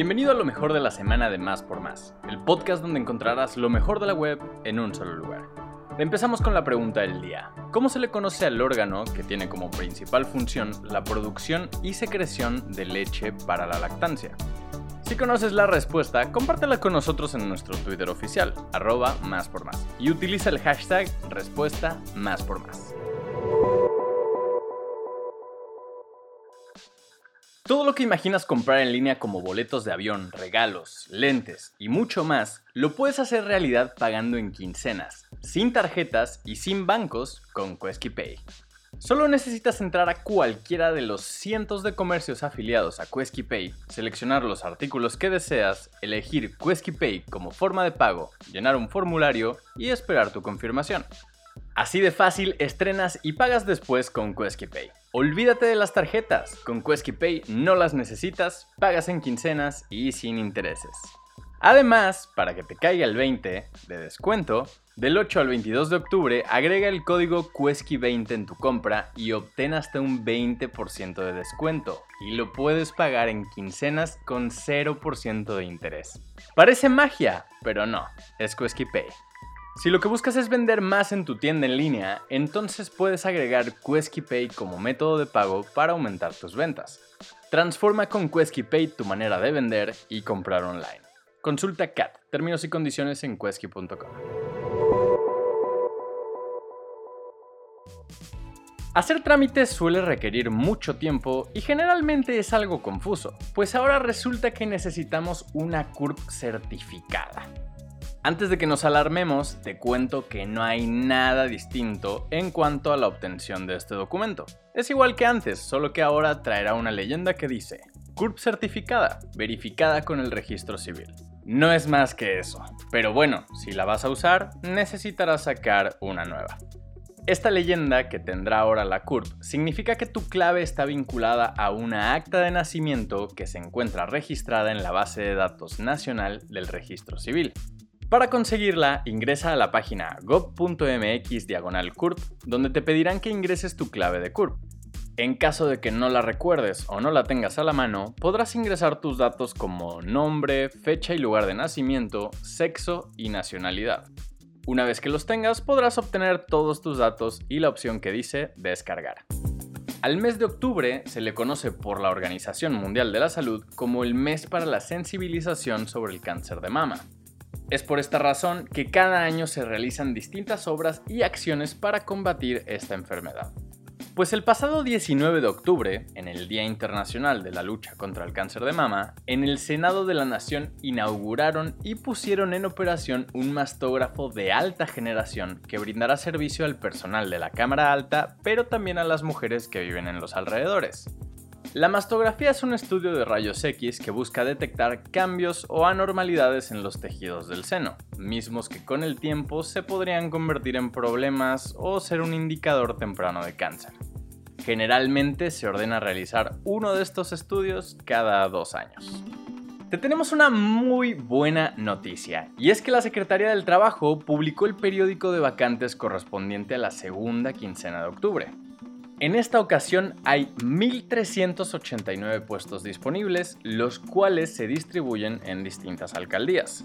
Bienvenido a lo mejor de la semana de Más por Más, el podcast donde encontrarás lo mejor de la web en un solo lugar. Empezamos con la pregunta del día. ¿Cómo se le conoce al órgano que tiene como principal función la producción y secreción de leche para la lactancia? Si conoces la respuesta, compártela con nosotros en nuestro Twitter oficial, arroba más por más, y utiliza el hashtag respuesta más por más. Todo lo que imaginas comprar en línea como boletos de avión, regalos, lentes y mucho más, lo puedes hacer realidad pagando en quincenas, sin tarjetas y sin bancos con Quesky Pay. Solo necesitas entrar a cualquiera de los cientos de comercios afiliados a Quesky Pay, seleccionar los artículos que deseas, elegir Quesky Pay como forma de pago, llenar un formulario y esperar tu confirmación. Así de fácil estrenas y pagas después con Quesky Pay. Olvídate de las tarjetas, con Quesky Pay no las necesitas, pagas en quincenas y sin intereses. Además, para que te caiga el 20 de descuento, del 8 al 22 de octubre agrega el código Quesky20 en tu compra y obtén hasta un 20% de descuento y lo puedes pagar en quincenas con 0% de interés. Parece magia, pero no, es Quesky Pay. Si lo que buscas es vender más en tu tienda en línea, entonces puedes agregar Quesky Pay como método de pago para aumentar tus ventas. Transforma con Quesky Pay tu manera de vender y comprar online. Consulta CAT, términos y condiciones en quesky.com. Hacer trámites suele requerir mucho tiempo y generalmente es algo confuso, pues ahora resulta que necesitamos una CURP certificada. Antes de que nos alarmemos, te cuento que no hay nada distinto en cuanto a la obtención de este documento. Es igual que antes, solo que ahora traerá una leyenda que dice CURP certificada, verificada con el registro civil. No es más que eso, pero bueno, si la vas a usar, necesitarás sacar una nueva. Esta leyenda que tendrá ahora la CURP significa que tu clave está vinculada a una acta de nacimiento que se encuentra registrada en la base de datos nacional del registro civil. Para conseguirla, ingresa a la página gov.mx diagonal CURP, donde te pedirán que ingreses tu clave de CURP. En caso de que no la recuerdes o no la tengas a la mano, podrás ingresar tus datos como nombre, fecha y lugar de nacimiento, sexo y nacionalidad. Una vez que los tengas, podrás obtener todos tus datos y la opción que dice descargar. Al mes de octubre se le conoce por la Organización Mundial de la Salud como el mes para la sensibilización sobre el cáncer de mama. Es por esta razón que cada año se realizan distintas obras y acciones para combatir esta enfermedad. Pues el pasado 19 de octubre, en el Día Internacional de la Lucha contra el Cáncer de Mama, en el Senado de la Nación inauguraron y pusieron en operación un mastógrafo de alta generación que brindará servicio al personal de la Cámara Alta, pero también a las mujeres que viven en los alrededores. La mastografía es un estudio de rayos X que busca detectar cambios o anormalidades en los tejidos del seno, mismos que con el tiempo se podrían convertir en problemas o ser un indicador temprano de cáncer. Generalmente se ordena realizar uno de estos estudios cada dos años. Te tenemos una muy buena noticia, y es que la Secretaría del Trabajo publicó el periódico de vacantes correspondiente a la segunda quincena de octubre. En esta ocasión hay 1.389 puestos disponibles, los cuales se distribuyen en distintas alcaldías.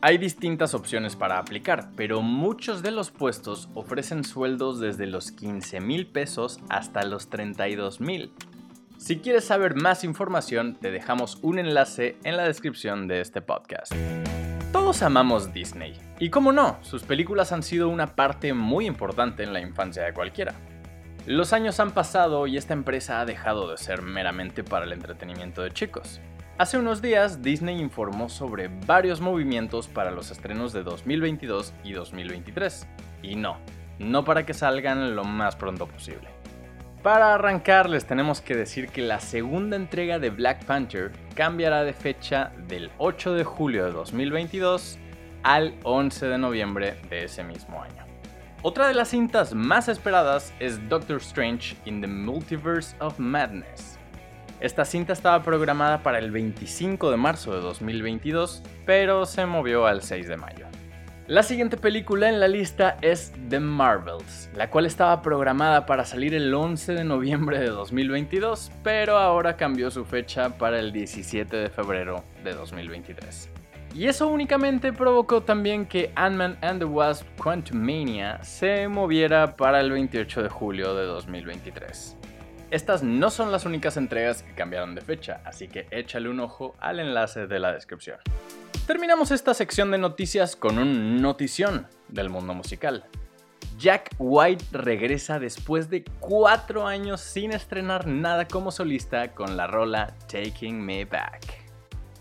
Hay distintas opciones para aplicar, pero muchos de los puestos ofrecen sueldos desde los 15 mil pesos hasta los 32 mil. Si quieres saber más información, te dejamos un enlace en la descripción de este podcast. Todos amamos Disney, y como no, sus películas han sido una parte muy importante en la infancia de cualquiera. Los años han pasado y esta empresa ha dejado de ser meramente para el entretenimiento de chicos. Hace unos días Disney informó sobre varios movimientos para los estrenos de 2022 y 2023. Y no, no para que salgan lo más pronto posible. Para arrancar les tenemos que decir que la segunda entrega de Black Panther cambiará de fecha del 8 de julio de 2022 al 11 de noviembre de ese mismo año. Otra de las cintas más esperadas es Doctor Strange in the Multiverse of Madness. Esta cinta estaba programada para el 25 de marzo de 2022, pero se movió al 6 de mayo. La siguiente película en la lista es The Marvels, la cual estaba programada para salir el 11 de noviembre de 2022, pero ahora cambió su fecha para el 17 de febrero de 2023. Y eso únicamente provocó también que Ant-Man and the Wasp Quantumania se moviera para el 28 de julio de 2023. Estas no son las únicas entregas que cambiaron de fecha, así que échale un ojo al enlace de la descripción. Terminamos esta sección de noticias con un notición del mundo musical. Jack White regresa después de cuatro años sin estrenar nada como solista con la rola Taking Me Back.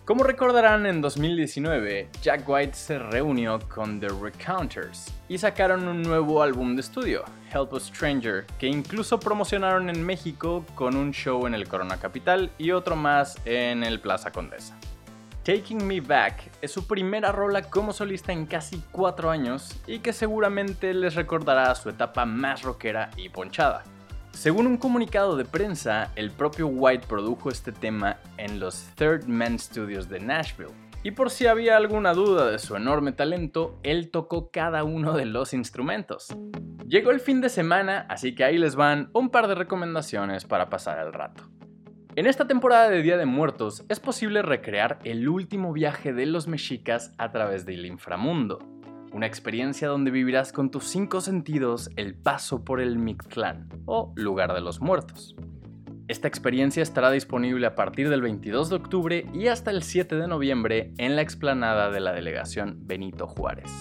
Como recordarán, en 2019, Jack White se reunió con The Recounters y sacaron un nuevo álbum de estudio, Help a Stranger, que incluso promocionaron en México con un show en el Corona Capital y otro más en el Plaza Condesa. Taking Me Back es su primera rola como solista en casi 4 años y que seguramente les recordará su etapa más rockera y ponchada. Según un comunicado de prensa, el propio White produjo este tema en los Third Man Studios de Nashville. Y por si había alguna duda de su enorme talento, él tocó cada uno de los instrumentos. Llegó el fin de semana, así que ahí les van un par de recomendaciones para pasar el rato. En esta temporada de Día de Muertos es posible recrear el último viaje de los mexicas a través del inframundo, una experiencia donde vivirás con tus cinco sentidos el paso por el Mictlán, o lugar de los muertos. Esta experiencia estará disponible a partir del 22 de octubre y hasta el 7 de noviembre en la explanada de la delegación Benito Juárez.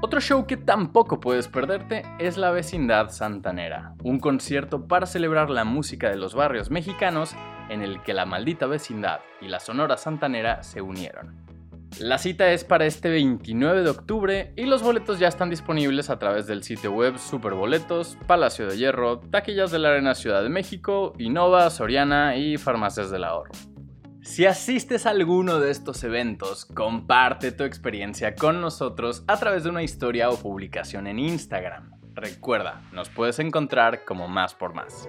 Otro show que tampoco puedes perderte es La Vecindad Santanera, un concierto para celebrar la música de los barrios mexicanos en el que la maldita vecindad y la Sonora Santanera se unieron. La cita es para este 29 de octubre y los boletos ya están disponibles a través del sitio web Superboletos, Palacio de Hierro, Taquillas de la Arena Ciudad de México, Innova, Soriana y Farmacias del Ahorro. Si asistes a alguno de estos eventos, comparte tu experiencia con nosotros a través de una historia o publicación en Instagram. Recuerda, nos puedes encontrar como Más por Más.